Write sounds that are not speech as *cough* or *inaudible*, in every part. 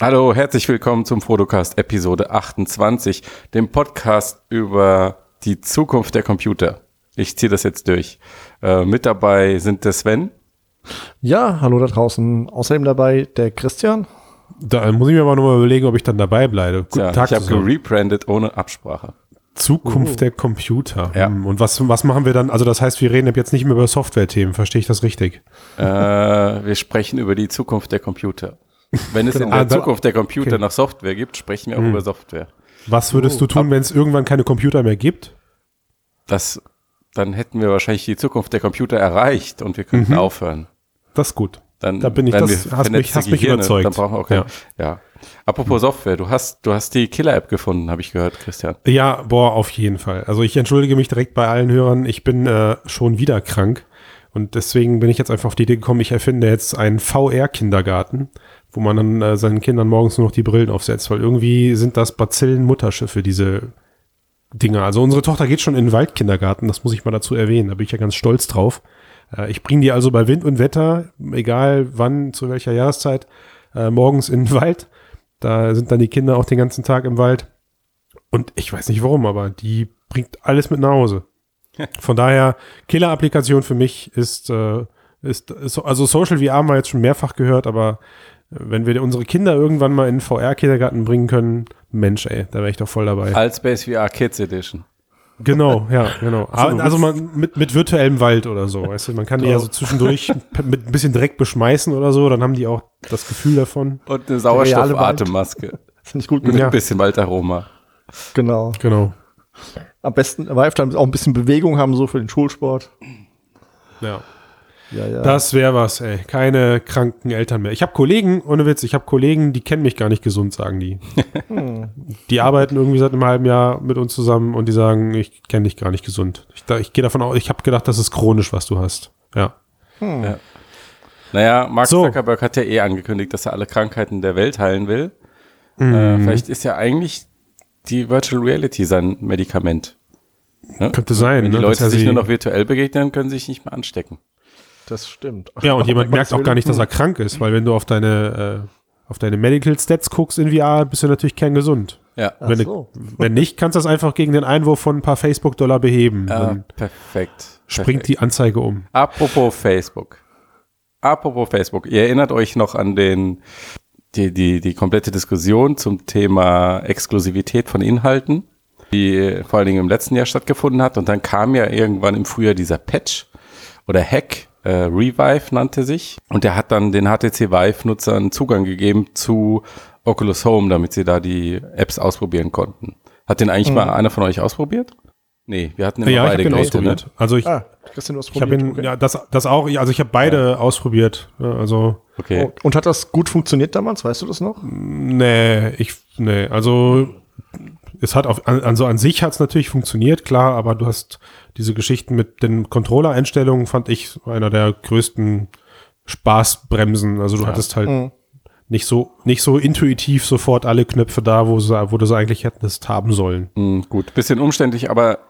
Hallo, herzlich willkommen zum Fotocast Episode 28, dem Podcast über die Zukunft der Computer. Ich ziehe das jetzt durch. Äh, mit dabei sind der Sven. Ja, hallo da draußen. Außerdem dabei der Christian. Da muss ich mir aber nochmal überlegen, ob ich dann dabei bleibe. Guten ja, Tag. Ich habe gerebrandet ohne Absprache. Zukunft uh. der Computer. Ja. Hm, und was, was machen wir dann? Also das heißt, wir reden ab jetzt nicht mehr über Software-Themen. Verstehe ich das richtig? Äh, wir sprechen über die Zukunft der Computer. Wenn es genau. in der ah, Zukunft der Computer okay. noch Software gibt, sprechen wir auch hm. über Software. Was würdest du tun, wenn es irgendwann keine Computer mehr gibt? Das, dann hätten wir wahrscheinlich die Zukunft der Computer erreicht und wir könnten mhm. aufhören. Das ist gut. Dann, da bin ich, das hast mich, hast mich überzeugt. Dann brauchen wir auch ja. ja. Apropos Software, du hast, du hast die Killer-App gefunden, habe ich gehört, Christian. Ja, boah, auf jeden Fall. Also ich entschuldige mich direkt bei allen Hörern. Ich bin äh, schon wieder krank. Und deswegen bin ich jetzt einfach auf die Idee gekommen, ich erfinde jetzt einen VR-Kindergarten, wo man dann äh, seinen Kindern morgens nur noch die Brillen aufsetzt, weil irgendwie sind das Bazillen-Mutterschiffe, diese Dinger. Also unsere Tochter geht schon in den Waldkindergarten, das muss ich mal dazu erwähnen, da bin ich ja ganz stolz drauf. Äh, ich bringe die also bei Wind und Wetter, egal wann, zu welcher Jahreszeit, äh, morgens in den Wald. Da sind dann die Kinder auch den ganzen Tag im Wald. Und ich weiß nicht warum, aber die bringt alles mit nach Hause. Von daher, Killer-Applikation für mich ist, äh, ist, ist, also Social VR haben wir jetzt schon mehrfach gehört, aber wenn wir unsere Kinder irgendwann mal in VR-Kindergarten bringen können, Mensch, ey, da wäre ich doch voll dabei. Als Space VR Kids Edition. Genau, ja, genau. *laughs* Also, also man mit, mit virtuellem Wald oder so, weißt du, man kann die ja so zwischendurch *laughs* mit ein bisschen Dreck beschmeißen oder so, dann haben die auch das Gefühl davon. Und eine Sauerstoffatemmaske. Finde ich gut. Mit ja. ein bisschen Waldaroma. Genau. Genau. Am besten Vive dann auch ein bisschen Bewegung haben, so für den Schulsport. Ja. Ja, ja. Das wäre was, ey. Keine kranken Eltern mehr. Ich habe Kollegen, ohne Witz, ich habe Kollegen, die kennen mich gar nicht gesund, sagen die. *laughs* Hm. die arbeiten irgendwie seit einem halben Jahr mit uns zusammen und die sagen, ich kenne dich gar nicht gesund. Ich, ich gehe davon aus, ich habe gedacht, das ist chronisch, was du hast. Ja. Hm. ja. Naja, Mark so. Zuckerberg hat ja eh angekündigt, dass er alle Krankheiten der Welt heilen will. Mhm. Äh, vielleicht ist ja eigentlich die Virtual Reality sein Medikament. Ne? Könnte sein. Wenn die ne? Leute sich nur noch virtuell begegnen, können sich nicht mehr anstecken. Das stimmt. Ja, und jemand merkt auch gar nicht, dass er krank ist, weil wenn du auf deine, äh, auf deine Medical Stats guckst in VR, bist du natürlich kerngesund. Ja. Wenn, so. wenn nicht, kannst du das einfach gegen den Einwurf von ein paar Facebook-Dollar beheben. Ja, perfekt. Springt perfekt. die Anzeige um. Apropos Facebook. Apropos Facebook. Ihr erinnert euch noch an den, die, die, die komplette Diskussion zum Thema Exklusivität von Inhalten, die vor allen Dingen im letzten Jahr stattgefunden hat. Und dann kam ja irgendwann im Frühjahr dieser Patch oder Hack, äh, Revive nannte sich. Und der hat dann den HTC Vive-Nutzern Zugang gegeben zu Oculus Home, damit sie da die Apps ausprobieren konnten. Hat den eigentlich mhm. mal einer von euch ausprobiert? Nee, wir hatten immer ja, beide ich Geräte, ausprobiert. Ne? Also ich, ah, Christian, ich habe ihn, okay. ja, das, das auch, also ich habe beide ja. ausprobiert. Also okay. Oh, und hat das gut funktioniert damals? Weißt du das noch? Nee, ich, nee, also es hat auf, also an sich hat es natürlich funktioniert, klar, aber du hast diese Geschichten mit den Controller-Einstellungen fand ich einer der größten Spaßbremsen. Also du ja. hattest halt mhm. nicht so, nicht so intuitiv sofort alle Knöpfe da, wo, wo du sie eigentlich hättest haben sollen. Mhm, gut, bisschen umständlich, aber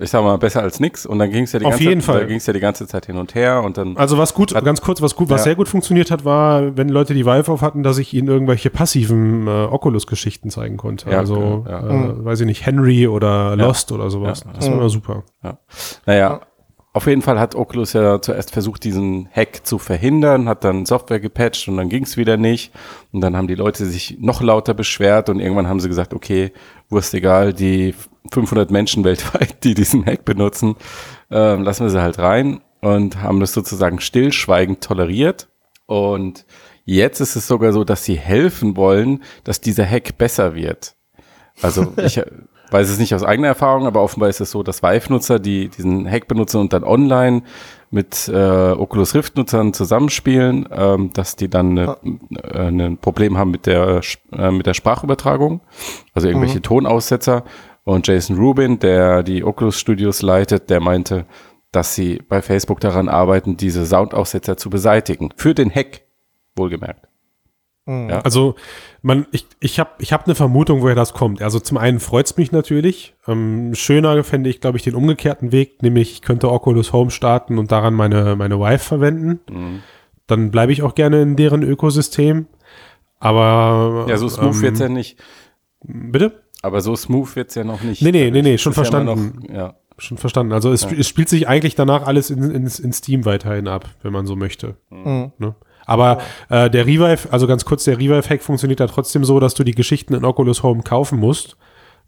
ich sag mal, besser als nix. Und dann ging es ja die Auf ganze jeden Fall. Da ging es ja die ganze Zeit hin und her und dann. Also was gut, ganz kurz, was gut, was ja. sehr gut funktioniert hat, war, wenn Leute die Vive auf hatten, dass ich ihnen irgendwelche passiven äh, Oculus-Geschichten zeigen konnte. Ja, also, ja. Äh, mhm. weiß ich nicht, Henry oder Lost oder sowas. Das war immer super. Ja. Naja, auf jeden Fall hat Oculus ja zuerst versucht, diesen Hack zu verhindern, hat dann Software gepatcht und dann ging es wieder nicht. Und dann haben die Leute sich noch lauter beschwert und irgendwann haben sie gesagt, okay, Wurst egal, die 500 Menschen weltweit, die diesen Hack benutzen, äh, lassen wir sie halt rein und haben das sozusagen stillschweigend toleriert. Und jetzt ist es sogar so, dass sie helfen wollen, dass dieser Hack besser wird. Also *laughs* ich weiß es nicht aus eigener Erfahrung, aber offenbar ist es so, dass Vive-Nutzer, die diesen Hack benutzen und dann online mit äh, Oculus Rift-Nutzern zusammenspielen, ähm, dass die dann ne, äh, ein Problem haben mit der, äh, mit der Sprachübertragung, also irgendwelche mhm. Tonaussetzer. Und Jason Rubin, der die Oculus Studios leitet, der meinte, dass sie bei Facebook daran arbeiten, diese Soundaussetzer zu beseitigen. Für den Hack, wohlgemerkt. Mhm. Ja. Also man, ich, ich habe ich hab eine Vermutung, woher das kommt. Also zum einen freut es mich natürlich. Ähm, schöner fände ich, glaube ich, den umgekehrten Weg, nämlich ich könnte Oculus Home starten und daran meine, meine Vive verwenden. Mhm. Dann bleibe ich auch gerne in deren Ökosystem. Aber. Ja, so smooth ähm, wird's ja nicht. Bitte? Aber so smooth wird's ja noch nicht. Nee, nee, nee, nee, schon ist ja verstanden. Noch, ja. Schon verstanden. Also es, es spielt sich eigentlich danach alles in, in, in Steam weiterhin ab, wenn man so möchte. Mhm. Ne? Aber äh, der Revive, also ganz kurz, der Revive-Hack funktioniert da trotzdem so, dass du die Geschichten in Oculus Home kaufen musst.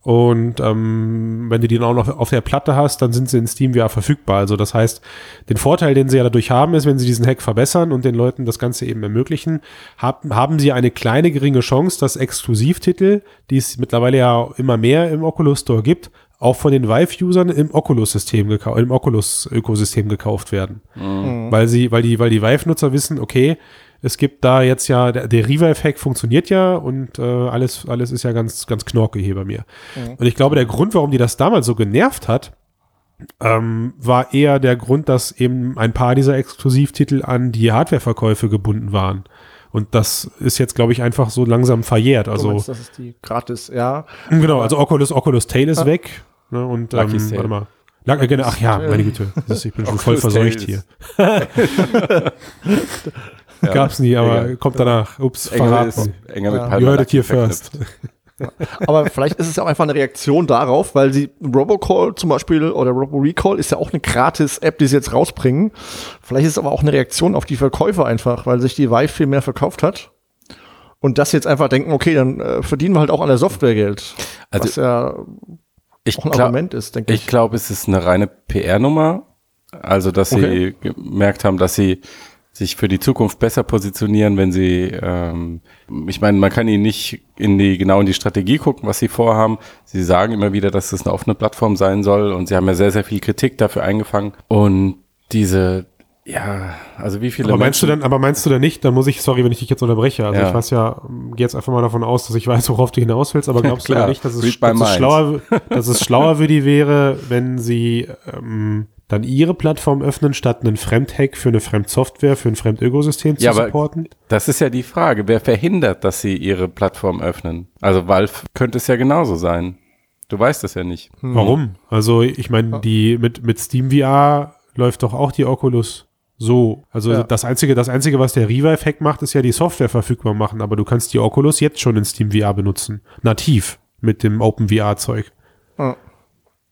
Und ähm, wenn du die dann auch noch auf der Platte hast, dann sind sie in Steam VR verfügbar. Also das heißt, den Vorteil, den sie ja dadurch haben, ist, wenn sie diesen Hack verbessern und den Leuten das Ganze eben ermöglichen, haben, haben sie eine kleine geringe Chance, dass Exklusivtitel, die es mittlerweile ja immer mehr im Oculus Store gibt, auch von den Vive-Usern im Oculus-System im Oculus-Ökosystem gekauft werden. Weil sie, weil die, weil die Vive-Nutzer wissen, okay, es gibt da jetzt ja, der, der Revive-Hack funktioniert ja und äh, alles, alles ist ja ganz, ganz knorke hier bei mir. Und ich glaube, der Grund, warum die das damals so genervt hat, ähm, war eher der Grund, dass eben ein paar dieser Exklusivtitel an die Hardwareverkäufe gebunden waren. Und das ist jetzt, glaube ich, einfach so langsam verjährt. Du Also meinst, das ist die gratis, ja. Genau, also Oculus, Oculus Tail ist weg. Ne, und Lucky ähm, warte mal. Luck, äh, genau, ach ja, meine Güte. Ist, ich bin schon voll verseucht hier. Ja. *laughs* Gab's nie, aber Egal. kommt danach. Ups, Enger, verraten. ist, enger mit Ja. You heard it here first. Aber vielleicht ist es ja auch einfach eine Reaktion darauf, weil sie Robocall zum Beispiel oder RoboRecall ist ja auch eine Gratis-App, die sie jetzt rausbringen. Vielleicht ist es aber auch eine Reaktion auf die Verkäufe einfach, weil sich die Vive viel mehr verkauft hat. Und das jetzt einfach denken, okay, dann äh, verdienen wir halt auch an der Software Geld. Also was ja Ich auch ein glaub- Argument ist, denke ich. Ich glaube, es ist eine reine PR-Nummer. Also, dass Okay. sie gemerkt haben, dass sie sich für die Zukunft besser positionieren, wenn sie, ähm, ich meine, man kann ihnen nicht in die, genau in die Strategie gucken, was sie vorhaben. Sie sagen immer wieder, dass es eine offene Plattform sein soll und sie haben ja sehr, sehr viel Kritik dafür eingefangen. Und diese, ja, also wie viele Aber meinst du Menschen- denn, aber meinst du denn nicht, dann muss ich, sorry, wenn ich dich jetzt unterbreche, also Ja. ich weiß ja, gehe jetzt einfach mal davon aus, dass ich weiß, worauf du hinaus willst, aber glaubst du *laughs* Klar, denn nicht, dass es, dass es, schlauer, *laughs* dass es schlauer für die wäre, wenn sie ähm, dann ihre Plattform öffnen, statt einen Fremdhack für eine Fremdsoftware, für ein Fremdökosystem zu Ja, aber- supporten? Das ist ja die Frage. Wer verhindert, dass sie ihre Plattform öffnen? Also Valve könnte es ja genauso sein. Du weißt es ja nicht. Warum? Also ich meine, die mit, mit Steam VR läuft doch auch die Oculus so. Also Ja. das einzige, das einzige, was der Revive-Hack macht, ist ja die Software verfügbar machen, aber du kannst die Oculus jetzt schon in Steam VR benutzen. Nativ mit dem Open VR-Zeug. Ja,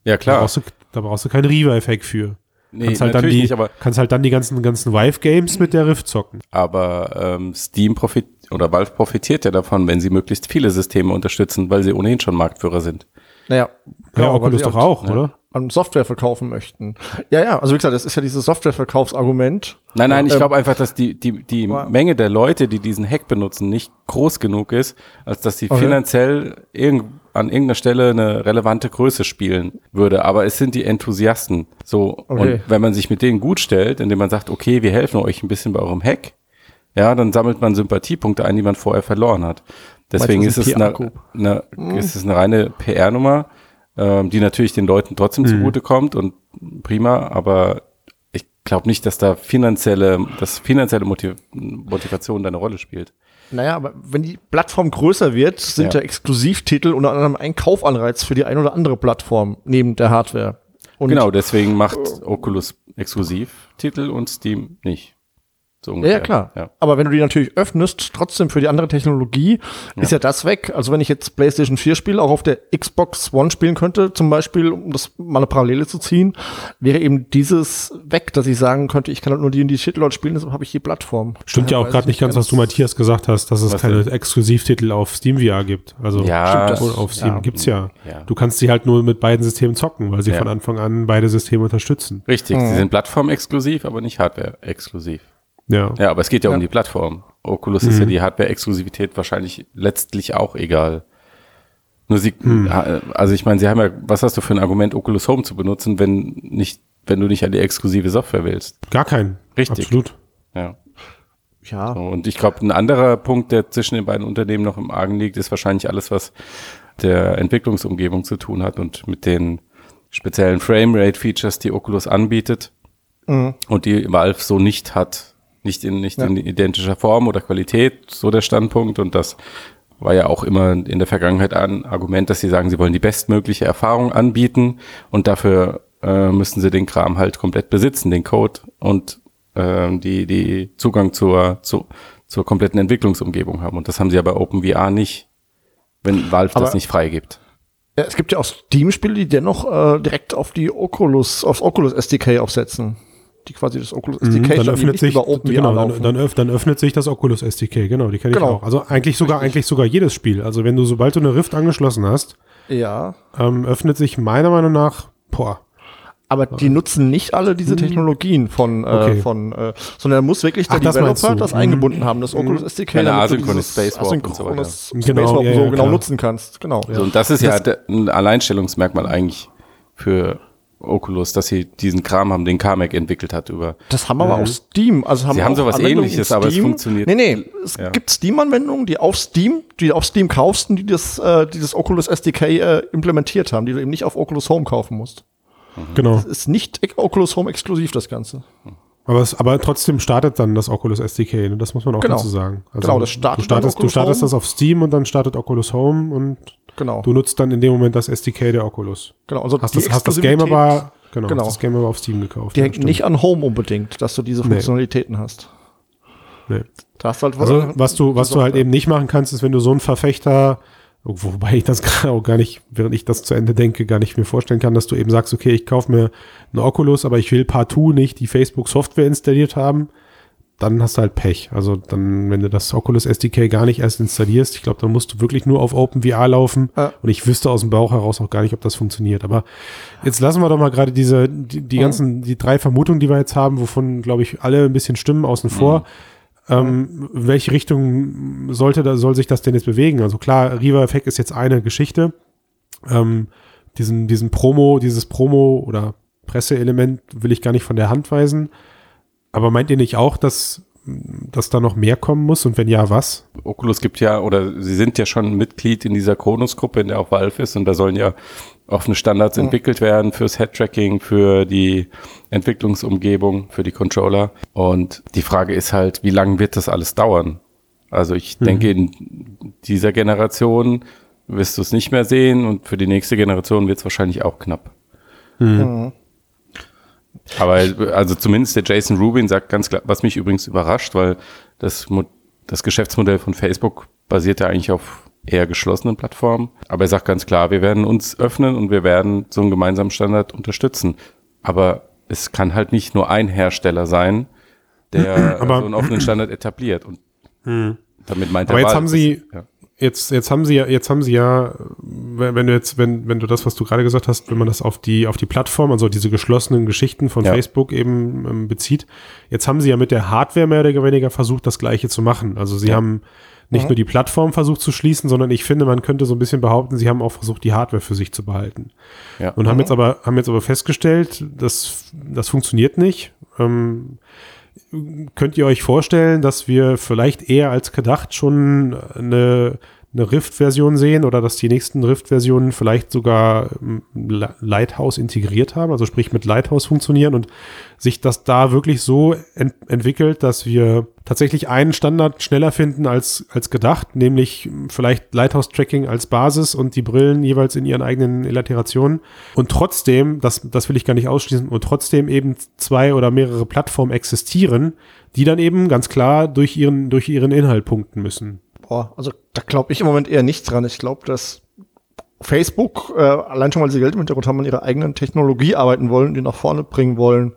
Da klar. brauchst du, da brauchst du keinen Revive-Hack für. Nee, kannst halt dann natürlich die, nicht, aber, kannst halt dann die ganzen, ganzen Vive-Games mit der Rift zocken. aber ähm, Steam profit oder Valve profitiert ja davon, wenn sie möglichst viele Systeme unterstützen, weil sie ohnehin schon Marktführer sind. Naja, Ja, genau, weil Oculus doch halt auch, oder? An Software verkaufen möchten. Ja, ja, also wie gesagt, das ist ja dieses Softwareverkaufsargument. Nein, nein, ich Ähm, glaube einfach, dass die, die, die Wow. Menge der Leute, die diesen Hack benutzen, nicht groß genug ist, als dass sie Okay. finanziell irgend, an irgendeiner Stelle eine relevante Größe spielen würde. Aber es sind die Enthusiasten. So, Okay. und wenn man sich mit denen gut stellt, indem man sagt, okay, wir helfen euch ein bisschen bei eurem Hack, ja, dann sammelt man Sympathiepunkte ein, die man vorher verloren hat. Deswegen ist es eine, eine, ist es eine reine PR-Nummer, ähm, die natürlich den Leuten trotzdem zugutekommt und prima, aber ich glaube nicht, dass da finanzielle, dass finanzielle Motiv Motivation da eine Rolle spielt. Naja, aber wenn die Plattform größer wird, sind ja, Ja. Exklusivtitel unter anderem ein Kaufanreiz für die ein oder andere Plattform neben der Hardware. Und genau, deswegen macht Oculus Exklusivtitel und Steam nicht. So Ja, ungefähr. ja, klar. Ja. Aber wenn du die natürlich öffnest, trotzdem für die andere Technologie, ist ja das weg. Also wenn ich jetzt PlayStation 4 Spiele auch auf der Xbox One spielen könnte, zum Beispiel, um das mal eine Parallele zu ziehen, wäre eben dieses weg, dass ich sagen könnte, ich kann halt nur die und die Titel dort spielen, deshalb habe ich die Plattform. Stimmt ja auch gerade ich nicht ganz, was du Matthias gesagt hast, dass es Was keine denn? Exklusivtitel auf Steam VR gibt. Also Ja, stimmt auf Steam ja. gibt's ja. Ja. Du kannst sie halt nur mit beiden Systemen zocken, weil sie Ja. von Anfang an beide Systeme unterstützen. Richtig, Mhm. sie sind plattformexklusiv, aber nicht Hardware-exklusiv. Ja. Ja, aber es geht ja, Ja. um die Plattform. Oculus ist ja die Hardware-Exklusivität wahrscheinlich letztlich auch egal. Nur sie, also ich meine, sie haben ja, was hast du für ein Argument, Oculus Home zu benutzen, wenn nicht, wenn du nicht an die exklusive Software willst? Gar kein. Richtig. Absolut. Ja. Ja, So, und ich glaube, ein anderer Punkt, der zwischen den beiden Unternehmen noch im Argen liegt, ist wahrscheinlich alles, was der Entwicklungsumgebung zu tun hat und mit den speziellen Framerate-Features, die Oculus anbietet Mhm. und die Valve so nicht hat. Nicht in, nicht Ja. in identischer Form oder Qualität, so der Standpunkt. Und das war ja auch immer in der Vergangenheit ein Argument, dass sie sagen, sie wollen die bestmögliche Erfahrung anbieten und dafür äh, müssen sie den Kram halt komplett besitzen, den Code und ähm, die, die Zugang zur, zu, zur kompletten Entwicklungsumgebung haben. Und das haben sie ja bei OpenVR nicht, wenn Valve Aber- das nicht freigibt. Ja, es gibt ja auch Steam-Spiele, die dennoch äh, direkt auf die Oculus, aufs Oculus SDK aufsetzen. Die quasi das Oculus Mhm, SDK dann schon, die öffnet sich, über OpenVR genau, dann, dann, öff, dann öffnet sich das Oculus SDK, genau, die kenne ich Genau. auch. Also eigentlich sogar, eigentlich sogar jedes Spiel. Also wenn du, sobald du eine Rift angeschlossen hast, ja. ähm, öffnet sich meiner Meinung nach, boah, Aber die nutzen nicht alle diese Technologien von, äh. Okay. von äh, sondern muss wirklich der Ach, das Developer du. das Mhm. eingebunden haben, das Oculus SDK, Keine damit du Asynchronous dieses Spacewalk und so Genau, Spacewalk ja, so ja, genau klar. nutzen kannst. Genau. So, und das ist ja de- ein Alleinstellungsmerkmal eigentlich für Oculus, dass sie diesen Kram haben, den Carmack entwickelt hat über. Das haben aber auch Steam. Also haben Sie haben sowas Anwendungen Ähnliches, aber es funktioniert- Nee, nee. Es Ja. gibt Steam-Anwendungen, die auf Steam, die auf Steam kaufst und die das, äh, die das Oculus SDK äh, implementiert haben, die du eben nicht auf Oculus Home kaufen musst. genau. Das ist nicht Oculus Home exklusiv, das Ganze. Aber, es, aber trotzdem startet dann das Oculus SDK, ne? das muss man auch Genau. dazu sagen. Also Genau, das startet du startest, du startest das auf Steam und dann startet Oculus Home und Genau. du nutzt dann in dem Moment das SDK der Oculus. genau. Also Hast das, hast das Game aber, genau, Genau. Hast das Game aber auf Steam gekauft. Die hängt stimmt. nicht an Home unbedingt, dass du diese Nee. Funktionalitäten hast. Nee. Da hast du halt Also was du, was du halt eben nicht machen kannst, ist, wenn du so ein Verfechter, wobei ich das *laughs* gerade auch gar nicht, während ich das zu Ende denke, gar nicht mir vorstellen kann, dass du eben sagst, okay, ich kaufe mir eine Oculus, aber ich will partout nicht die Facebook-Software installiert haben, dann hast du halt Pech. Also dann, wenn du das Oculus SDK gar nicht erst installierst, ich glaube, dann musst du wirklich nur auf OpenVR laufen Ja. und ich wüsste aus dem Bauch heraus auch gar nicht, ob das funktioniert. Aber jetzt lassen wir doch mal gerade diese, die, die ganzen, die drei Vermutungen, die wir jetzt haben, wovon, glaube ich, alle ein bisschen stimmen außen vor. Ähm, welche Richtung sollte da, soll sich das denn jetzt bewegen? Also klar, Riva Effect ist jetzt eine Geschichte. Ähm, diesen, diesen Promo, dieses Promo oder Presseelement will ich gar nicht von der Hand weisen. Aber meint ihr nicht auch, dass, dass da noch mehr kommen muss? Und wenn ja, was? Oculus gibt ja, oder sie sind ja schon Mitglied in dieser Kronos-Gruppe, in der auch Valve ist, und da sollen ja offene Standards entwickelt werden fürs Head-Tracking, für die Entwicklungsumgebung, für die Controller. Und die Frage ist halt, wie lange wird das alles dauern? Also ich denke, in dieser Generation wirst du es nicht mehr sehen und für die nächste Generation wird es wahrscheinlich auch knapp. Mhm. Aber also zumindest der Jason Rubin sagt ganz klar, was mich übrigens überrascht, weil das, das Geschäftsmodell von Facebook basiert ja eigentlich auf eher geschlossenen Plattformen. Aber er sagt ganz klar, wir werden uns öffnen und wir werden so einen gemeinsamen Standard unterstützen. Aber es kann halt nicht nur ein Hersteller sein, der *clears throat* Aber- so einen offenen Standard etabliert. Und damit meint er Aber jetzt Valve, haben sie- ja. Jetzt, jetzt haben sie ja, jetzt haben sie ja, wenn wenn du jetzt, wenn, wenn du das, was du gerade gesagt hast, wenn man das auf die, auf die Plattform, also diese geschlossenen Geschichten von Ja. Facebook eben ähm, bezieht, jetzt haben sie ja mit der Hardware mehr oder weniger versucht, das Gleiche zu machen. Also sie Ja. haben nicht nur die Plattform versucht zu schließen, sondern ich finde, man könnte so ein bisschen behaupten, sie haben auch versucht, die Hardware für sich zu behalten. Ja. Und haben jetzt aber, haben jetzt aber festgestellt, dass das funktioniert nicht. Ähm, könnt ihr euch vorstellen, dass wir vielleicht eher als gedacht schon eine, eine Rift-Version sehen oder dass die nächsten Rift-Versionen vielleicht sogar ähm, Li- Lighthouse integriert haben, also sprich mit Lighthouse funktionieren und sich das da wirklich so ent entwickelt, dass wir tatsächlich einen Standard schneller finden als, als gedacht, nämlich vielleicht Lighthouse-Tracking als Basis und die Brillen jeweils in ihren eigenen Iterationen. Und trotzdem, das, das will ich gar nicht ausschließen, und trotzdem eben zwei oder mehrere Plattformen existieren, die dann eben ganz klar durch ihren, durch ihren Inhalt punkten müssen. Boah, also da glaube ich im Moment eher nicht dran. Ich glaube, dass Facebook, äh, allein schon weil sie Geld im Hintergrund haben, an ihrer eigenen Technologie arbeiten wollen, die nach vorne bringen wollen.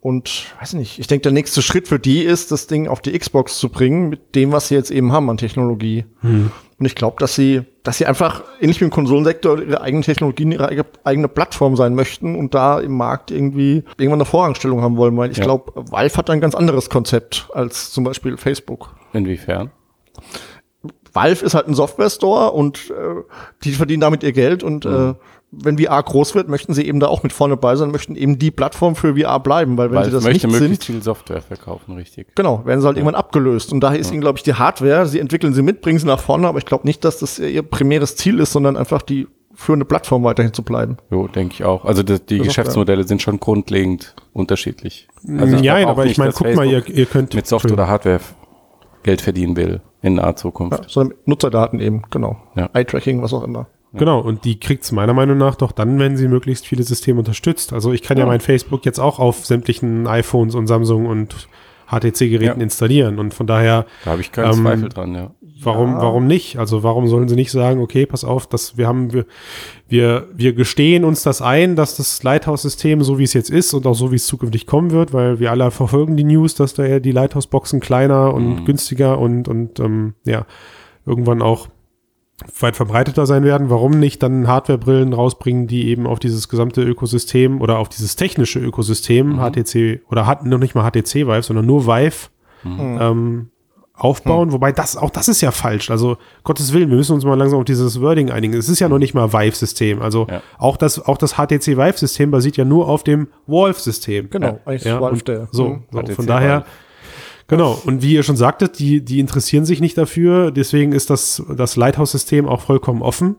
Und weiß nicht, ich denke, der nächste Schritt für die ist, das Ding auf die Xbox zu bringen, mit dem, was sie jetzt eben haben an Technologie. Und ich glaube, dass sie, dass sie einfach, ähnlich wie im Konsolensektor, ihre eigenen Technologien, ihre eige- eigene Plattform sein möchten und da im Markt irgendwie irgendwann eine Vorrangstellung haben wollen, weil ich Ja. glaube, Valve hat ein ganz anderes Konzept als zum Beispiel Facebook. Inwiefern? Valve ist halt ein Software-Store und äh, die verdienen damit ihr Geld und Mhm. äh, wenn VR groß wird, möchten sie eben da auch mit vorne bei sein, möchten eben die Plattform für VR bleiben, weil wenn Weil sie das möchte nicht möglichst sind, viel Software verkaufen, richtig. genau, werden sie halt irgendwann abgelöst und daher ist ihnen, glaube ich, die Hardware, sie entwickeln sie mit, bringen sie nach vorne, aber ich glaube nicht, dass das ihr primäres Ziel ist, sondern einfach die führende Plattform weiterhin zu bleiben. Jo, denke ich auch. Also die, die Geschäftsmodelle sind schon grundlegend unterschiedlich. Also ich ja, aber ich meine, guck mal, ihr, Facebook ihr könnt mit Software oder Hardware Geld verdienen will in naher Zukunft. Ja, sondern Nutzerdaten eben, genau. Ja. Eye-Tracking, was auch immer. Genau, und die kriegt's meiner Meinung nach doch dann, wenn sie möglichst viele Systeme unterstützt. Also ich kann ja, Ja. mein Facebook jetzt auch auf sämtlichen iPhones und Samsung und HTC-Geräten Ja. installieren. Und von daher, Da habe ich keinen Ähm, Zweifel dran, ja. warum, warum nicht? Also warum sollen sie nicht sagen, okay, pass auf, dass wir haben, wir, wir, wir gestehen uns das ein, dass das Lighthouse-System so wie es jetzt ist und auch so wie es zukünftig kommen wird, weil wir alle verfolgen die News, dass da die Lighthouse-Boxen kleiner und günstiger und, und ähm, ja, irgendwann auch weit verbreiteter sein werden. Warum nicht dann Hardware-Brillen rausbringen, die eben auf dieses gesamte Ökosystem oder auf dieses technische Ökosystem HTC oder hat noch nicht mal HTC Vive, sondern nur Vive ähm, aufbauen. Wobei das auch das ist ja falsch. Also Gottes Willen, wir müssen uns mal langsam auf dieses Wording einigen. Es ist ja noch nicht mal Vive-System. Also Ja. auch das auch das HTC Vive-System basiert ja nur auf dem Valve-System. Genau, eigentlich Ja, Valve der. So, Mhm. so von daher. Valve. Genau, und wie ihr schon sagtet, die, die interessieren sich nicht dafür, deswegen ist das, das Lighthouse-System auch vollkommen offen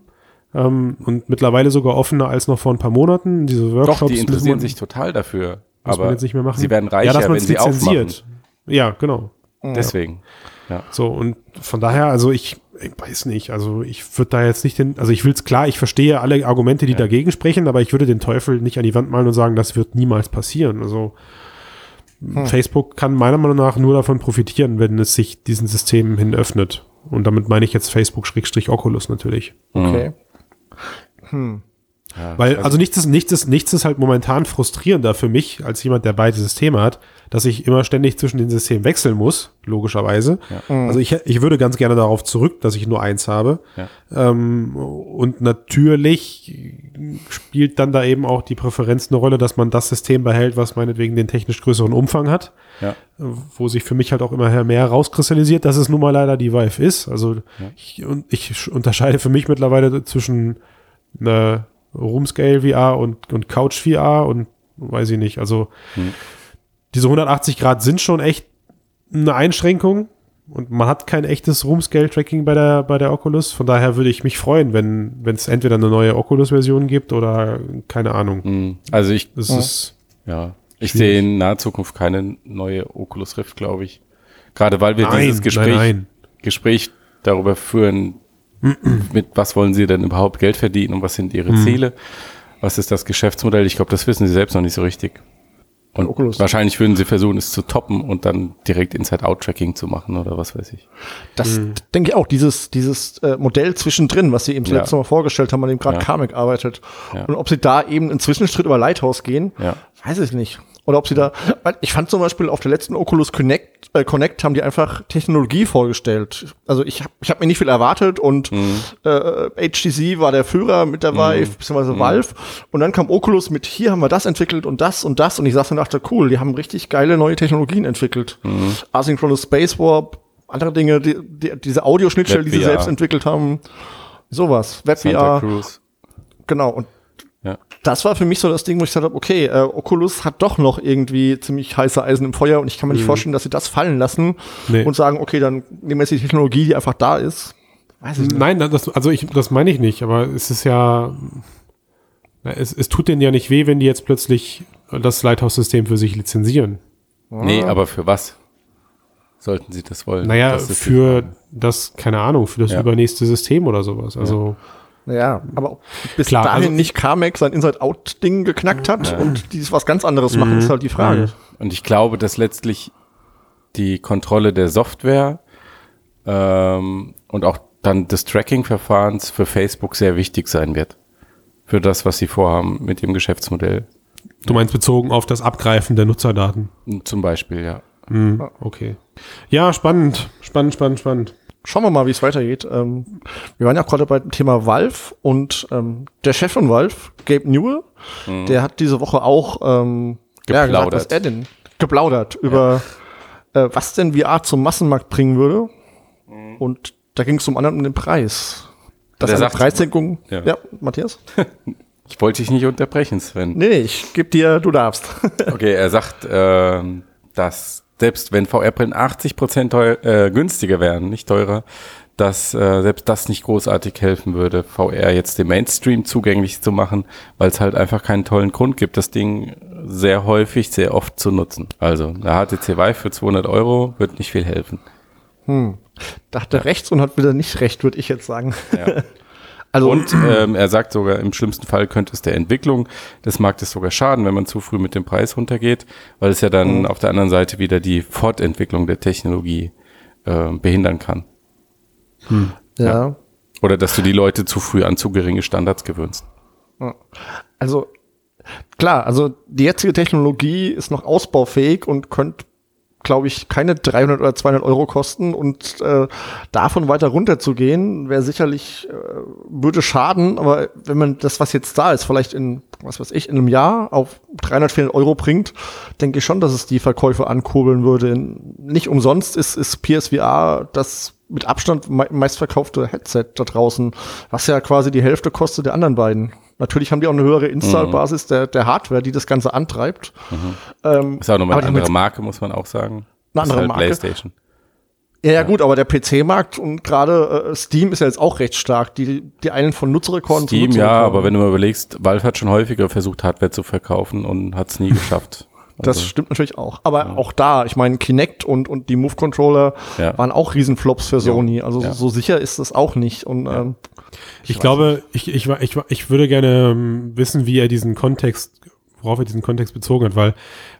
ähm, und mittlerweile sogar offener als noch vor ein paar Monaten. Diese Workshops Doch, die müssen interessieren wir- sich total dafür. man Aber jetzt nicht mehr machen. sie werden ja, reicher, dass wenn sie aufmachen. Ja, genau. Deswegen. Ja. So, und von daher, also ich, ich weiß nicht, also ich würde da jetzt nicht den, also ich will es klar, ich verstehe alle Argumente, die dagegen sprechen, aber ich würde den Teufel nicht an die Wand malen und sagen, das wird niemals passieren. Also Facebook kann meiner Meinung nach nur davon profitieren, wenn es sich diesen Systemen hin öffnet. Und damit meine ich jetzt Facebook-Oculus natürlich. Okay. Ja, Weil, also nichts ist, nichts ist, nichts ist halt momentan frustrierender für mich, als jemand, der beide Systeme hat, dass ich immer ständig zwischen den Systemen wechseln muss, logischerweise. Also ich, ich würde ganz gerne darauf zurück, dass ich nur eins habe. Ja. Ähm, und natürlich spielt dann da eben auch die Präferenz eine Rolle, dass man das System behält, was meinetwegen den technisch größeren Umfang hat ja. wo sich für mich halt auch immer mehr rauskristallisiert, dass es nun mal leider die Vive ist. Also ich, und ich unterscheide für mich mittlerweile zwischen einer Roomscale VR und, und Couch VR und weiß ich nicht. Also diese 180 Grad sind schon echt eine Einschränkung und man hat kein echtes Roomscale-Tracking bei der, bei der Oculus. Von daher würde ich mich freuen, wenn es entweder eine neue Oculus-Version gibt oder keine Ahnung. Hm. Also ich, Das ist ja, ich Schwierig. sehe in naher Zukunft keine neue Oculus Rift, glaube ich. Gerade weil wir Nein, dieses Gespräch, nein, nein. Gespräch darüber führen, mit was wollen sie denn überhaupt Geld verdienen und was sind ihre Mhm. Ziele? Was ist das Geschäftsmodell? Ich glaube, das wissen sie selbst noch nicht so richtig. Und Oculus. wahrscheinlich würden sie versuchen, es zu toppen und dann direkt Inside-Out-Tracking zu machen oder was weiß ich. Das denke ich auch, dieses, dieses äh, Modell zwischendrin, was sie eben Ja. letztes Mal vorgestellt haben, an dem gerade Ja. Kamek arbeitet. Ja. Und ob sie da eben einen Zwischenschritt über Lighthouse gehen, Ja. weiß ich nicht. Oder ob sie da, weil ich fand zum Beispiel auf der letzten Oculus Connect, äh, Connect haben die einfach Technologie vorgestellt. Also ich habe ich hab mir nicht viel erwartet und äh, HTC war der Führer mit der Vive, beziehungsweise Valve. Und dann kam Oculus mit, hier haben wir das entwickelt und das und das. Und ich saß und dachte, cool, die haben richtig geile neue Technologien entwickelt. Asynchronous Space Warp, andere Dinge, die, die, diese Audioschnittstelle, die sie selbst entwickelt haben. Sowas. WebVR, genau. Und. Das war für mich so das Ding, wo ich gesagt habe, okay, äh, Oculus hat doch noch irgendwie ziemlich heiße Eisen im Feuer und ich kann mir nicht vorstellen, dass sie das fallen lassen Nee. und sagen, okay, dann nehmen wir jetzt die Technologie, die einfach da ist. Weiß ich nicht. Nein, das, also ich, das meine ich nicht, aber es ist ja, es, es tut denen ja nicht weh, wenn die jetzt plötzlich das Lighthouse-System für sich lizenzieren. Nee, aber für was sollten sie das wollen? Naja, Das für das, keine Ahnung, für das Ja. übernächste System oder sowas. Also, Ja, aber ob bis Klar, dahin also- nicht Carmack sein Inside-Out-Ding geknackt hat und dies was ganz anderes machen, ist halt die Frage. Und ich glaube, dass letztlich die Kontrolle der Software ähm, und auch dann des Tracking-Verfahrens für Facebook sehr wichtig sein wird. Für das, was sie vorhaben mit dem Geschäftsmodell. du meinst bezogen auf das Abgreifen der Nutzerdaten. Zum Beispiel, ja. Hm, okay. Ja, spannend, spannend, spannend, spannend. Schauen wir mal, wie es weitergeht. Ähm, wir waren ja auch gerade beim Thema Valve und ähm, der Chef von Valve, Gabe Newell, der hat diese Woche auch ähm, ja, gesagt, Geplaudert. was er denn geplaudert über äh, was denn VR zum Massenmarkt bringen würde. Und da ging es zum anderen um den Preis. Dass Der eine sagt- Preissenkung. Ja. Ja. Matthias? *laughs* Ich wollte dich nicht unterbrechen, Sven. Nee, ich geb dir, du darfst. *laughs* Okay, er sagt, ähm, dass selbst wenn VR-Brillen 80 Prozent äh, günstiger wären, nicht teurer, dass äh, selbst das nicht großartig helfen würde, VR jetzt dem Mainstream zugänglich zu machen, weil es halt einfach keinen tollen Grund gibt, das Ding sehr häufig, sehr oft zu nutzen. Also eine HTC Vive für 200 Euro wird nicht viel helfen. Da hat er rechts und hat wieder nicht recht, würde ich jetzt sagen. Ja. *laughs* Also Und *clears throat* ähm, er sagt sogar, im schlimmsten Fall könnte es der Entwicklung des Marktes sogar schaden, wenn man zu früh mit dem Preis runtergeht, weil es ja dann auf der anderen Seite wieder die Fortentwicklung der Technologie äh, behindern kann. ja. Oder dass du die Leute zu früh an zu geringe Standards gewöhnst. Also klar, also die jetzige Technologie ist noch ausbaufähig und könnte, glaube ich, keine 300 oder 200 Euro kosten und äh, davon weiter runterzugehen, wäre sicherlich, äh, würde schaden, aber wenn man das, was jetzt da ist, vielleicht in, was weiß ich, in einem Jahr auf 300, 400 Euro bringt, denke ich schon, dass es die Verkäufe ankurbeln würde. Nicht umsonst ist, ist PSVR das mit Abstand mei- meistverkaufte Headset da draußen, was ja quasi die Hälfte kostet der anderen beiden. Natürlich haben die auch eine höhere Installbasis der, der Hardware, die das Ganze antreibt. Ähm, Ist auch nochmal eine andere Marke, muss man auch sagen. Eine andere halt Marke. PlayStation. Ja, ja, gut, aber der PC-Markt und gerade äh, Steam ist ja jetzt auch recht stark. Die, die einen von Nutzerrekorden zu Steam, ja, Nutzerrekorden. aber wenn du mal überlegst, Valve hat schon häufiger versucht, Hardware zu verkaufen und hat es nie *laughs* geschafft. Das Also, stimmt natürlich auch. Aber auch da, ich meine, Kinect und, und die Move-Controller Ja. waren auch Riesenflops für Sony. Also Ja. so sicher ist das auch nicht. Und ähm, Ich, glaube, ich, ich, ich, ich würde gerne ähm, wissen, wie er diesen Kontext, worauf er diesen Kontext bezogen hat, weil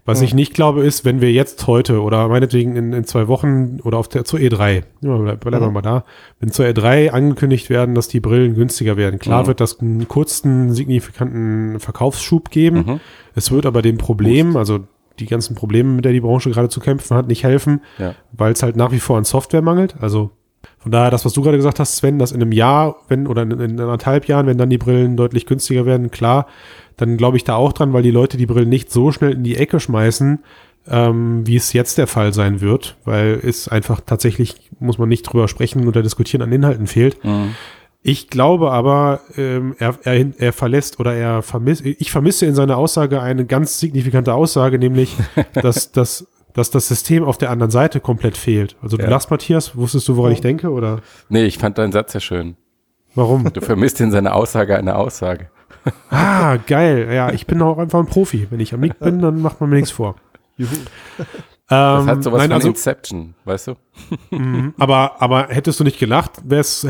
was ich nicht glaube ist, wenn wir jetzt heute oder meinetwegen in, in zwei Wochen oder auf der zur E3, ja, bleib- bleiben wir mal da, wenn zur E3 angekündigt werden, dass die Brillen günstiger werden. Klar wird das einen kurzen, signifikanten Verkaufsschub geben. Es wird aber dem Problem, also die ganzen Probleme, mit der die Branche gerade zu kämpfen hat, nicht helfen, Ja. weil es halt nach wie vor an Software mangelt. Also von daher, das, was du gerade gesagt hast, Sven, dass in einem Jahr, wenn, oder in, in anderthalb Jahren, wenn dann die Brillen deutlich günstiger werden, klar, dann glaube ich da auch dran, weil die Leute die Brillen nicht so schnell in die Ecke schmeißen, ähm, wie es jetzt der Fall sein wird, weil es einfach tatsächlich, muss man nicht drüber sprechen oder diskutieren, an Inhalten fehlt. Mhm. Ich glaube aber, ähm, er, er, er verlässt oder er vermisst, ich vermisse in seiner Aussage eine ganz signifikante Aussage, nämlich, *laughs* dass, dass, dass das System auf der anderen Seite komplett fehlt. Also du Ja. lachst, Matthias, wusstest du, woran ich denke oder Nee, ich fand deinen Satz ja schön. warum? Du vermisst in seiner Aussage eine Aussage. Ah, geil. Ja, ich bin auch einfach ein Profi. Wenn ich am Nick bin, dann macht man mir nichts vor. Das Ähm, hat sowas nein, von also, Inception, weißt du? *laughs* mhm, aber, aber hättest du nicht gelacht, hätte es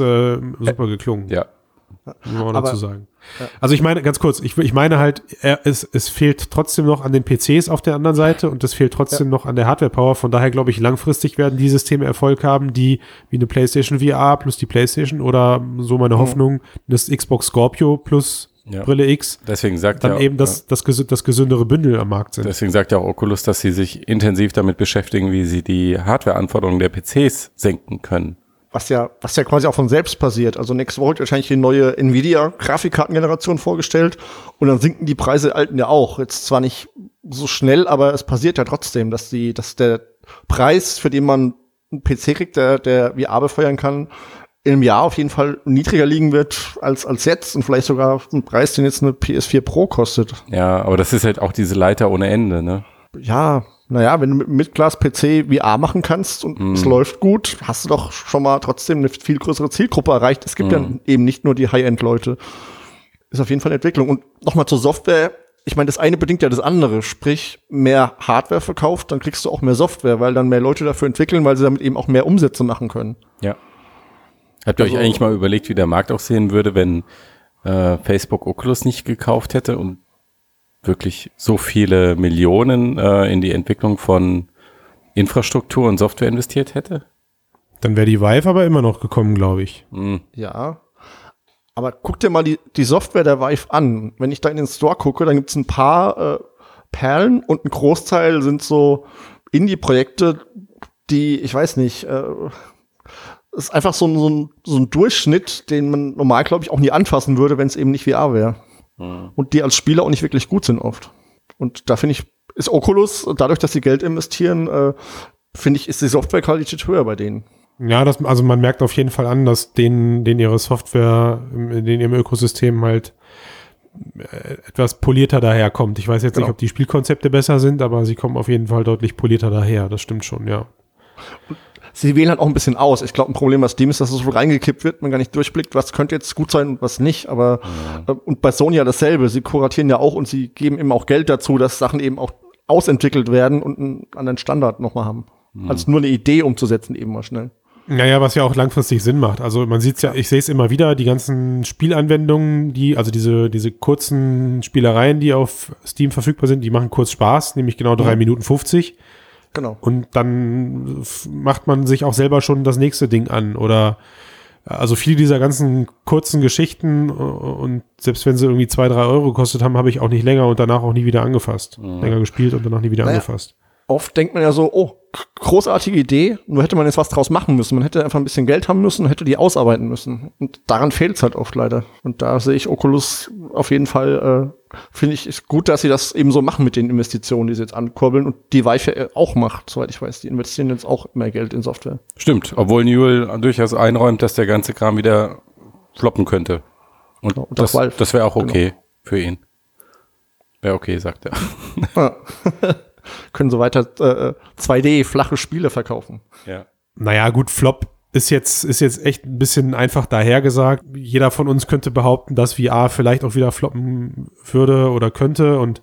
äh, super geklungen. Ja. Muss man dazu sagen. Also ich meine, ganz kurz, ich, ich meine halt, er, es, es fehlt trotzdem noch an den PCs auf der anderen Seite und es fehlt trotzdem noch an der Hardware-Power. Von daher glaube ich, langfristig werden die Systeme Erfolg haben, die wie eine PlayStation VR plus die PlayStation oder so meine Hoffnung, das Xbox Scorpio plus Ja. Brille X, Deswegen sagt dann ja, eben das, das, gesü- das gesündere Bündel am Markt sind. Deswegen sagt ja auch Oculus, dass sie sich intensiv damit beschäftigen, wie sie die Hardwareanforderungen der PCs senken können. Was ja, was ja quasi auch von selbst passiert. Also nächste Woche wird wahrscheinlich die neue Nvidia-Grafikkartengeneration vorgestellt und dann sinken die Preise alten ja auch. Jetzt zwar nicht so schnell, aber es passiert ja trotzdem, dass die, dass der Preis, für den man einen PC kriegt, der, der VR befeuern kann, im Jahr auf jeden Fall niedriger liegen wird als, als jetzt und vielleicht sogar ein Preis, den jetzt eine PS4 Pro kostet. Ja, aber das ist halt auch diese Leiter ohne Ende, ne? Ja, naja, wenn du mit Mitglas-PC VR machen kannst und es läuft gut, hast du doch schon mal trotzdem eine viel größere Zielgruppe erreicht. Es gibt ja eben nicht nur die High-End-Leute. Ist auf jeden Fall eine Entwicklung. Und nochmal zur Software. Ich meine, das eine bedingt ja das andere. Sprich, mehr Hardware verkauft, dann kriegst du auch mehr Software, weil dann mehr Leute dafür entwickeln, weil sie damit eben auch mehr Umsätze machen können. Ja. Habt ihr euch eigentlich mal überlegt, wie der Markt aussehen würde, wenn äh, Facebook Oculus nicht gekauft hätte und wirklich so viele Millionen äh, in die Entwicklung von Infrastruktur und Software investiert hätte? Dann wäre die Vive aber immer noch gekommen, glaube ich. Ja. Aber guck dir mal die, die Software der Vive an. Wenn ich da in den Store gucke, dann gibt's ein paar äh, Perlen und ein Großteil sind so Indie-Projekte, die, ich weiß nicht, äh, ist einfach so ein, so, ein, so ein Durchschnitt, den man normal, glaube ich, auch nie anfassen würde, wenn es eben nicht VR wäre. Und die als Spieler auch nicht wirklich gut sind oft. Und da finde ich, ist Oculus, dadurch, dass sie Geld investieren, äh, finde ich, ist die Softwarequalität höher bei denen. Ja, das, also man merkt auf jeden Fall an, dass denen, denen ihre Software in, in ihrem Ökosystem halt äh, etwas polierter daherkommt. Ich weiß jetzt Genau. nicht, ob die Spielkonzepte besser sind, aber sie kommen auf jeden Fall deutlich polierter daher. Das stimmt schon, ja. Sie wählen halt auch ein bisschen aus. Ich glaube, ein Problem bei Steam ist, dass es so reingekippt wird, man gar nicht durchblickt, was könnte jetzt gut sein und was nicht. Aber äh, und bei Sony ja dasselbe. Sie kuratieren ja auch und sie geben eben auch Geld dazu, dass Sachen eben auch ausentwickelt werden und einen anderen Standard nochmal haben. Als nur eine Idee umzusetzen, eben mal schnell. Naja, was ja auch langfristig Sinn macht. Also man sieht es ja, ich sehe es immer wieder, die ganzen Spielanwendungen, die, also diese, diese kurzen Spielereien, die auf Steam verfügbar sind, die machen kurz Spaß, nämlich genau drei Mhm. Minuten 50. Genau. Und dann macht man sich auch selber schon das nächste Ding an. Oder also viele dieser ganzen kurzen Geschichten äh, und selbst wenn sie irgendwie zwei, drei Euro gekostet haben, habe ich auch nicht länger und danach auch nie wieder angefasst. Länger gespielt und danach nie wieder Naja. angefasst. Oft denkt man ja so, oh, großartige Idee, nur hätte man jetzt was draus machen müssen. Man hätte einfach ein bisschen Geld haben müssen und hätte die ausarbeiten müssen. Und daran fehlt es halt oft leider. Und da sehe ich Oculus auf jeden Fall, äh, finde ich, ist gut, dass sie das eben so machen mit den Investitionen, die sie jetzt ankurbeln und die Vive ja auch macht, soweit ich weiß. Die investieren jetzt auch mehr Geld in Software. Stimmt, obwohl Newell durchaus einräumt, dass der ganze Kram wieder floppen könnte. Und Genau, und das, das wäre auch okay für ihn. Wäre okay, sagt er. Ja. *laughs* *laughs* Können so weiter äh, 2D flache Spiele verkaufen. ja. Naja, gut, Flop ist jetzt, ist jetzt echt ein bisschen einfach dahergesagt. Jeder von uns könnte behaupten, dass VR vielleicht auch wieder floppen würde oder könnte. Und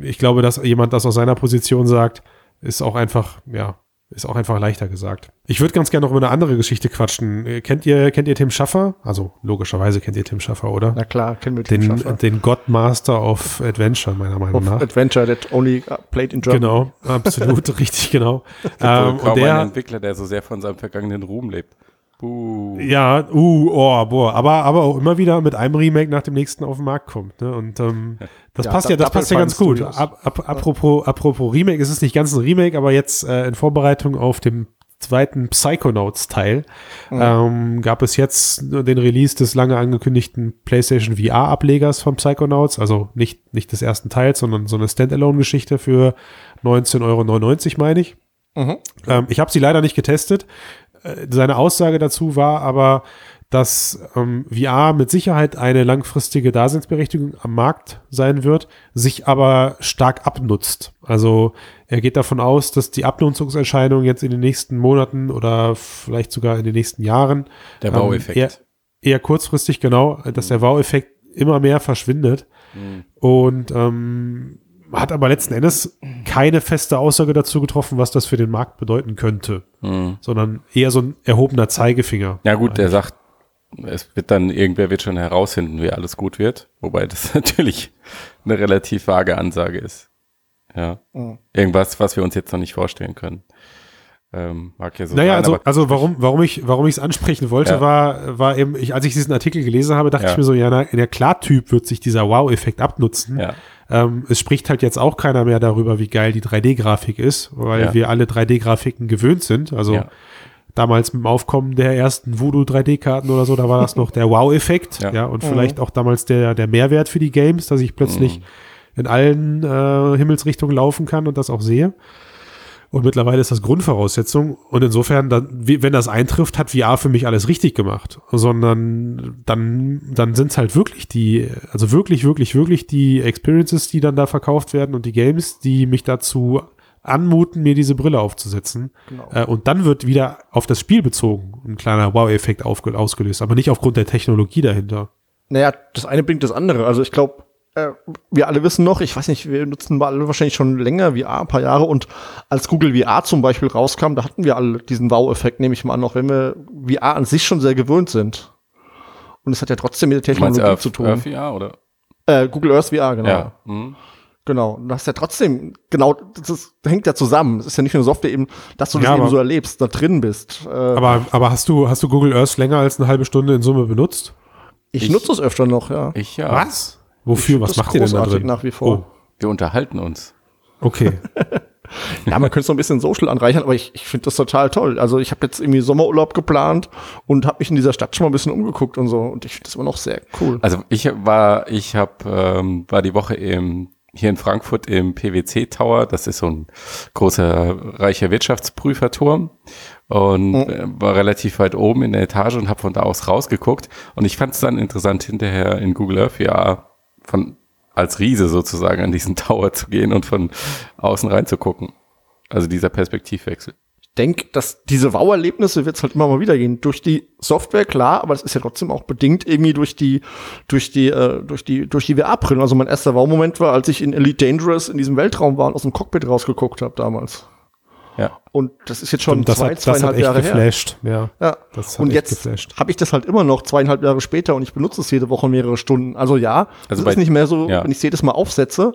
ich glaube, dass jemand das aus seiner Position sagt, ist auch einfach, ja, ist auch einfach leichter gesagt. Ich würde ganz gerne noch über eine andere Geschichte quatschen. Äh, Kennt ihr, kennt ihr Tim Schaffer? Also logischerweise kennt ihr Tim Schaffer, oder? Na klar, kennen wir den, Den, Schaffer. den Godmaster of Adventure, meiner Meinung Of nach. Adventure that only uh, played in Germany. Genau, absolut, *laughs* richtig, genau. Ähm, kaum und ein der, Entwickler, der so sehr von seinem vergangenen Ruhm lebt. Buh. Ja, uh, oh, boah, aber, aber auch immer wieder mit einem Remake nach dem nächsten auf den Markt kommt. Ne? Und ähm, das Ja, passt ja, das passt ja ganz gut. Ab, ab, apropos, apropos Remake, es ist nicht ganz ein Remake, aber jetzt äh, in Vorbereitung auf dem zweiten Psychonauts-Teil ähm, gab es jetzt den Release des lange angekündigten PlayStation VR-Ablegers von Psychonauts, also nicht, nicht des ersten Teils, sondern so eine Standalone-Geschichte für 19,99 Euro, meine ich. Mhm. Ähm, ich habe sie leider nicht getestet. Äh, Seine Aussage dazu war aber, dass ähm, VR mit Sicherheit eine langfristige Daseinsberechtigung am Markt sein wird, sich aber stark abnutzt. Also er geht davon aus, dass die Abnutzungserscheinungen jetzt in den nächsten Monaten oder vielleicht sogar in den nächsten Jahren Der ähm, Baueffekt. eher, eher kurzfristig genau, dass der Wow-Effekt immer mehr verschwindet Mhm. und ähm, hat aber letzten Endes keine feste Aussage dazu getroffen, was das für den Markt bedeuten könnte, Mhm. sondern eher so ein erhobener Zeigefinger. Ja gut, der sagt, es wird dann, irgendwer wird schon herausfinden, wie alles gut wird. Wobei das *laughs* natürlich eine relativ vage Ansage ist. Ja. Mhm. Irgendwas, was wir uns jetzt noch nicht vorstellen können. Ähm, mag ja so Naja, sein, also, aber also warum, warum ich, warum ich es ansprechen wollte, Ja. war, war eben, ich, als ich diesen Artikel gelesen habe, dachte Ja. ich mir so, ja, na, in der Klartyp wird sich dieser Wow-Effekt abnutzen. ja. Ähm, es spricht halt jetzt auch keiner mehr darüber, wie geil die 3D-Grafik ist, weil Ja. wir alle 3D-Grafiken gewöhnt sind. Also Ja. damals mit dem Aufkommen der ersten Voodoo 3D-Karten oder so, da war das noch der Wow-Effekt. Ja. Ja. und vielleicht auch damals der, der Mehrwert für die Games, dass ich plötzlich Mhm. in allen äh, Himmelsrichtungen laufen kann und das auch sehe. Und mittlerweile ist das Grundvoraussetzung. Und insofern, dann, wenn das eintrifft, hat VR für mich alles richtig gemacht. Sondern dann, dann sind es halt wirklich die, also wirklich, wirklich, wirklich die Experiences, die dann da verkauft werden und die Games, die mich dazu anmuten, mir diese Brille aufzusetzen. Genau. Äh, und dann wird wieder auf das Spiel bezogen ein kleiner Wow-Effekt ausgelöst, aber nicht aufgrund der Technologie dahinter. Naja, das eine bringt das andere. Also ich glaube, äh, wir alle wissen noch, ich weiß nicht, wir nutzen alle wahrscheinlich schon länger VR, ein paar Jahre. Und als Google VR zum Beispiel rauskam, da hatten wir alle diesen Wow-Effekt, nehme ich mal an, auch wenn wir VR an sich schon sehr gewöhnt sind. Und es hat ja trotzdem mit der Technologie Earth, zu tun. Earth VR, oder? Äh, Google Earth VR, genau. Ja. Mhm. Genau. Und das ist ja trotzdem, genau, das, ist, das hängt ja zusammen. Es ist ja nicht nur Software eben, dass du das Ja, eben aber- so erlebst, da drin bist. Äh, Aber, aber hast du, hast du Google Earth länger als eine halbe Stunde in Summe benutzt? ich, ich- nutze es öfter noch, ja. Ich ja. Was? Wofür? Was macht ihr denn da drin? nach wie vor. Wir unterhalten uns. Oh, okay. *laughs* Ja, man könnte es noch ein bisschen Social anreichern, aber ich, ich finde das total toll. Also ich habe jetzt irgendwie Sommerurlaub geplant und habe mich in dieser Stadt schon mal ein bisschen umgeguckt und so. Und ich finde das immer noch sehr cool. Also ich war, ich hab, ähm, war die Woche im, hier in Frankfurt im PwC Tower. Das ist so ein großer, reicher Wirtschaftsprüferturm und äh, war relativ weit oben in der Etage und habe von da aus rausgeguckt. Und ich fand es dann interessant, hinterher in Google Earth ja von als Riese sozusagen an diesen *laughs* Tower zu gehen und von außen reinzugucken. Also dieser Perspektivwechsel. Ich denke, dass diese Wow-Erlebnisse wird es halt immer mal wieder gehen. Durch die Software, klar, aber das ist ja trotzdem auch bedingt irgendwie durch die, durch die, äh, durch die, durch die VR-Brillen. Also mein erster Wow-Moment war, als ich in Elite Dangerous in diesem Weltraum war und aus dem Cockpit rausgeguckt habe damals. Ja. Und das ist jetzt schon Und das zwei, hat, das zweieinhalb hat echt Jahre her. geflasht. Ja. Ja. Das hat und echt jetzt habe ich das halt immer noch zweieinhalb Jahre später und ich benutze es jede Woche mehrere Stunden. Also ja, Also es ist nicht mehr so, ja. wenn ich es jedes Mal aufsetze.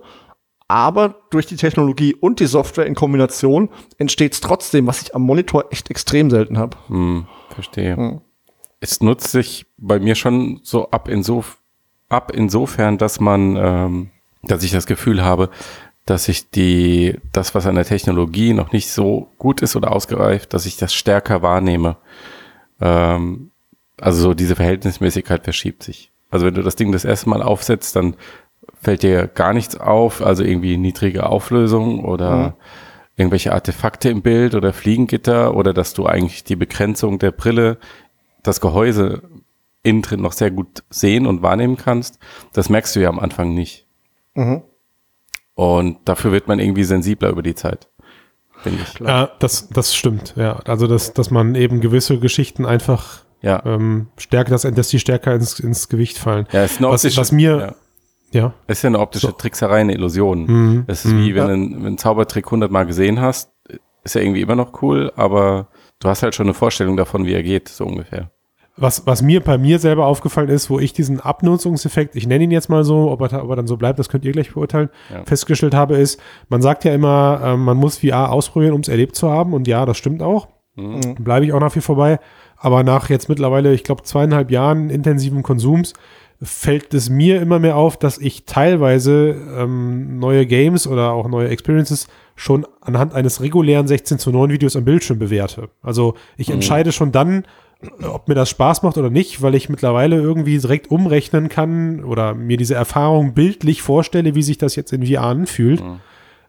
Aber durch die Technologie und die Software in Kombination entsteht es trotzdem, was ich am Monitor echt extrem selten habe. Hm, verstehe. Es nutzt sich bei mir schon so ab, insof ab insofern, dass man, ähm, dass ich das Gefühl habe, dass ich die, das, was an der Technologie noch nicht so gut ist oder ausgereift, dass ich das stärker wahrnehme. Ähm, also so diese Verhältnismäßigkeit verschiebt sich. Also wenn du das Ding das erste Mal aufsetzt, dann fällt dir gar nichts auf, also irgendwie niedrige Auflösung oder irgendwelche Artefakte im Bild oder Fliegengitter oder dass du eigentlich die Begrenzung der Brille, das Gehäuse innen drin noch sehr gut sehen und wahrnehmen kannst. Das merkst du ja am Anfang nicht. Mhm. Und dafür wird man irgendwie sensibler über die Zeit, finde ich. Ja, das, das stimmt, ja. Also, dass, dass man eben gewisse Geschichten einfach Ja. ähm, stärker, dass, dass die stärker ins, ins Gewicht fallen. Ja, ist eine was, optische, was mir, ja. ja. Es ist ja eine optische So. Trickserei, eine Illusion. Mhm. Es ist wie, wenn Ja. du du einen Zaubertrick hundertmal gesehen hast, ist ja irgendwie immer noch cool, aber du hast halt schon eine Vorstellung davon, wie er geht, so ungefähr. Was, was mir bei mir selber aufgefallen ist, wo ich diesen Abnutzungseffekt, ich nenne ihn jetzt mal so, ob er, ob er dann so bleibt, das könnt ihr gleich beurteilen, Ja. festgestellt habe, ist, man sagt ja immer, ähm, man muss VR ausprobieren, um es erlebt zu haben. Und ja, das stimmt auch. Mhm. Bleibe ich auch nach wie vor bei. Aber nach jetzt mittlerweile, ich glaube, zweieinhalb Jahren intensiven Konsums, fällt es mir immer mehr auf, dass ich teilweise ähm, neue Games oder auch neue Experiences schon anhand eines regulären 16 zu 9 Videos am Bildschirm bewerte. Also ich entscheide schon dann, ob mir das Spaß macht oder nicht, weil ich mittlerweile irgendwie direkt umrechnen kann oder mir diese Erfahrung bildlich vorstelle, wie sich das jetzt in VR anfühlt.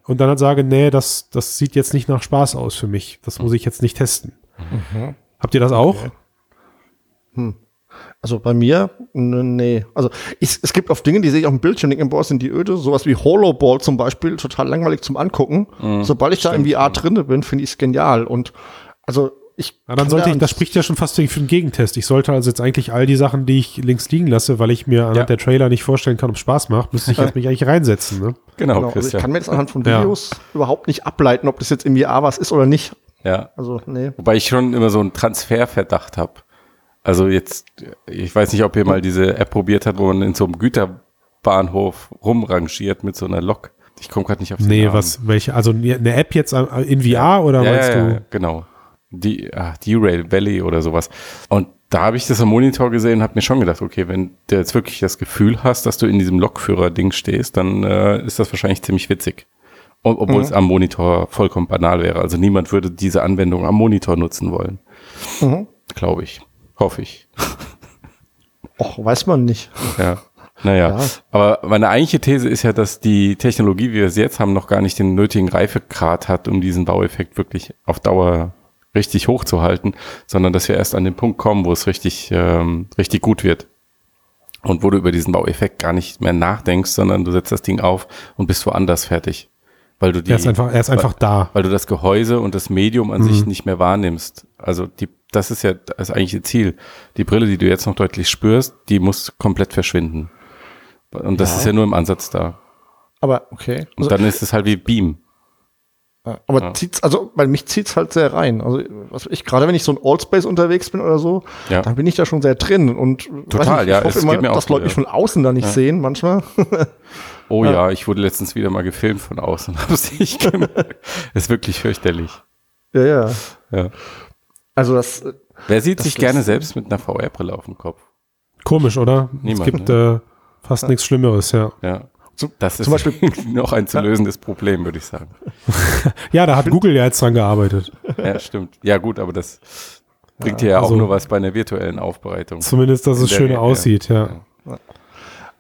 Und dann halt sage, nee, das, das sieht jetzt nicht nach Spaß aus für mich. Das muss ich jetzt nicht testen. Habt ihr das auch? Also bei mir, nee. Also ich, es gibt oft Dinge, die sehe ich auf dem Bildschirm, denke, boah, sind die öde. Sowas wie Holoball zum Beispiel, total langweilig zum Angucken. Mhm. Sobald ich da im VR drinne bin, finde ich es genial. Und also ich. Ja, dann sollte ich, das spricht ja schon fast für den Gegentest. Ich sollte also jetzt eigentlich all die Sachen, die ich links liegen lasse, weil ich mir anhand Ja. der Trailer nicht vorstellen kann, ob es Spaß macht, müsste ich *laughs* jetzt mich eigentlich reinsetzen. Ne? Genau, Genau, also ich kann mir jetzt anhand von Ja. Videos überhaupt nicht ableiten, ob das jetzt im VR was ist oder nicht. ja. Also, nee. Wobei ich schon immer so einen Transferverdacht habe. Also jetzt, ich weiß nicht, ob ihr mal diese App probiert habt, wo man in so einem Güterbahnhof rumrangiert mit so einer Lok. Ich komme gerade nicht auf den Nee, Namen. was, welche, also eine App jetzt in VR oder ja, meinst ja, du? ja, genau. Die, ah, D-Rail Valley oder sowas. Und da habe ich das am Monitor gesehen und habe mir schon gedacht, okay, wenn du jetzt wirklich das Gefühl hast, dass du in diesem Lokführer-Ding stehst, dann äh, ist das wahrscheinlich ziemlich witzig. Ob, obwohl es am Monitor vollkommen banal wäre. Also niemand würde diese Anwendung am Monitor nutzen wollen. Mhm. Glaube ich. Hoffe ich. *laughs* Och, weiß man nicht. Ja. Naja, Ja. aber meine eigentliche These ist ja, dass die Technologie, wie wir sie jetzt haben, noch gar nicht den nötigen Reifegrad hat, um diesen Baueffekt wirklich auf Dauer richtig hochzuhalten, sondern dass wir erst an den Punkt kommen, wo es richtig, ähm, richtig gut wird. Und wo du über diesen Baueffekt gar nicht mehr nachdenkst, sondern du setzt das Ding auf und bist woanders fertig. Weil du die, Er ist einfach, er ist einfach da. weil du das Gehäuse und das Medium an Mhm. sich nicht mehr wahrnimmst. Also die, das ist ja das eigentliche Ziel. Die Brille, die du jetzt noch deutlich spürst, die muss komplett verschwinden. Und das Ja. ist ja nur im Ansatz da. Aber okay. Und Also, dann ist es halt wie Beam. Ja, Aber Ja. zieht's, also bei mich zieht's halt sehr rein. Also was weiß ich, gerade wenn ich so ein Allspace unterwegs bin oder so, Ja. dann bin ich da schon sehr drin. Und Total, weiß ja, ich hoffe es immer, geht mir auch dass so, Leute mich ja. von außen da nicht Ja. sehen, manchmal. *laughs* Oh Ja. ja. ich wurde letztens wieder mal gefilmt von außen *laughs* es nicht gemerkt. ist wirklich fürchterlich. ja, ja. Ja. Also das, äh, Wer sieht Das sich gerne selbst mit einer VR-Brille auf dem Kopf? Komisch, oder? Niemand, es gibt äh, fast nichts Schlimmeres, ja. Ja. Zum- das ist zum Beispiel- *laughs* noch ein zu lösendes Problem, würde ich sagen. *laughs* Ja, da hat Google ja jetzt dran gearbeitet. Ja, stimmt. Ja, gut, aber das bringt dir ja also- auch nur was bei einer virtuellen Aufbereitung. Zumindest, dass es Regel, aussieht, ja.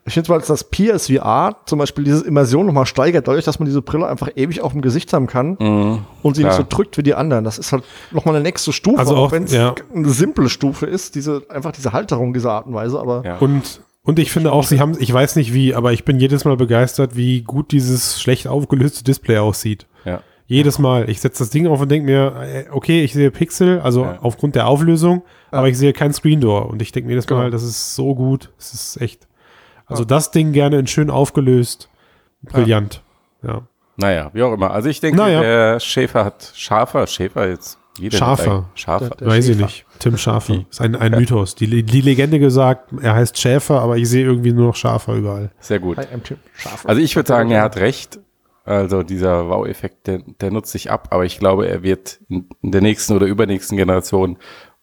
ich finde zwar, dass das PSVR zum Beispiel diese Immersion nochmal steigert, dadurch, dass man diese Brille einfach ewig auf dem Gesicht haben kann Mhm. und sie nicht so Klar. drückt wie die anderen. Das ist halt nochmal eine nächste Stufe, Also auch, wenn es ja. eine simple Stufe ist, diese, einfach diese Halterung dieser Art und Weise, aber Ja. Und, und ich finde auch, sie haben, ich weiß nicht wie, aber ich bin jedes Mal begeistert, wie gut dieses schlecht aufgelöste Display aussieht. ja. Jedes Mal. Ich setze das Ding auf und denke mir, äh, okay, ich sehe Pixel, also Ja. aufgrund der Auflösung, aber ich sehe kein Screen Door. Und ich denke mir jedes Mal, Genau. das ist so gut. Es ist echt. Also das Ding gerne in schön aufgelöst. Brillant. Ja. Naja, wie auch immer. Also ich denke, Naja. der Schäfer hat Schafer, Schäfer jetzt. Jeder hat Schafer. Schafer. Der Weiß ich Schäfer. nicht. Tim Schafer. Ist ein, ein Mythos. Die, die Legende gesagt, er heißt Schäfer, aber ich sehe irgendwie nur noch Schafer überall. Sehr gut. Also ich würde sagen, er hat recht. Also dieser Wow-Effekt, der, der nutzt sich ab, aber ich glaube, er wird in der nächsten oder übernächsten Generation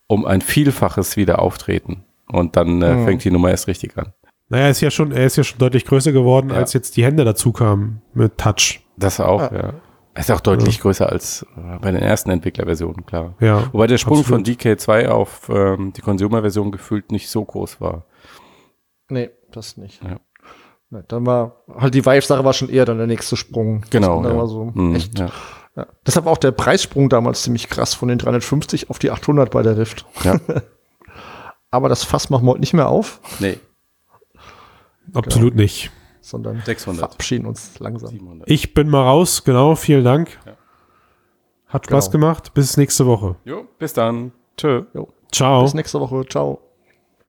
um ein Vielfaches wieder auftreten. Und dann äh, Mhm. fängt die Nummer erst richtig an. Naja, er ist ja schon, er ist ja schon deutlich größer geworden, Ja. als jetzt die Hände dazu kamen mit Touch. Das auch, Ja. ja. Er ist auch deutlich größer als äh, bei den ersten Entwicklerversionen, klar. Ja, Wobei der Sprung absolut. von DK2 auf ähm, die Consumer-Version gefühlt nicht so groß war. nee, das nicht. Ja. Nee, dann war halt die Vive-Sache war schon eher dann der nächste Sprung. Genau. Das Ja. war so Mhm, echt. ja. Ja. Deshalb war auch der Preissprung damals ziemlich krass von den 350 auf die 800 bei der Rift. Ja. *laughs* Aber das Fass machen wir heute nicht mehr auf, Nee, Absolut nicht. Sondern 600. verabschieden uns langsam. 700. Ich bin mal raus, genau, vielen Dank. Ja. Hat Spaß Genau. gemacht. Bis nächste Woche. Jo, bis dann. Tschö. Jo. Ciao. Bis nächste Woche. Ciao.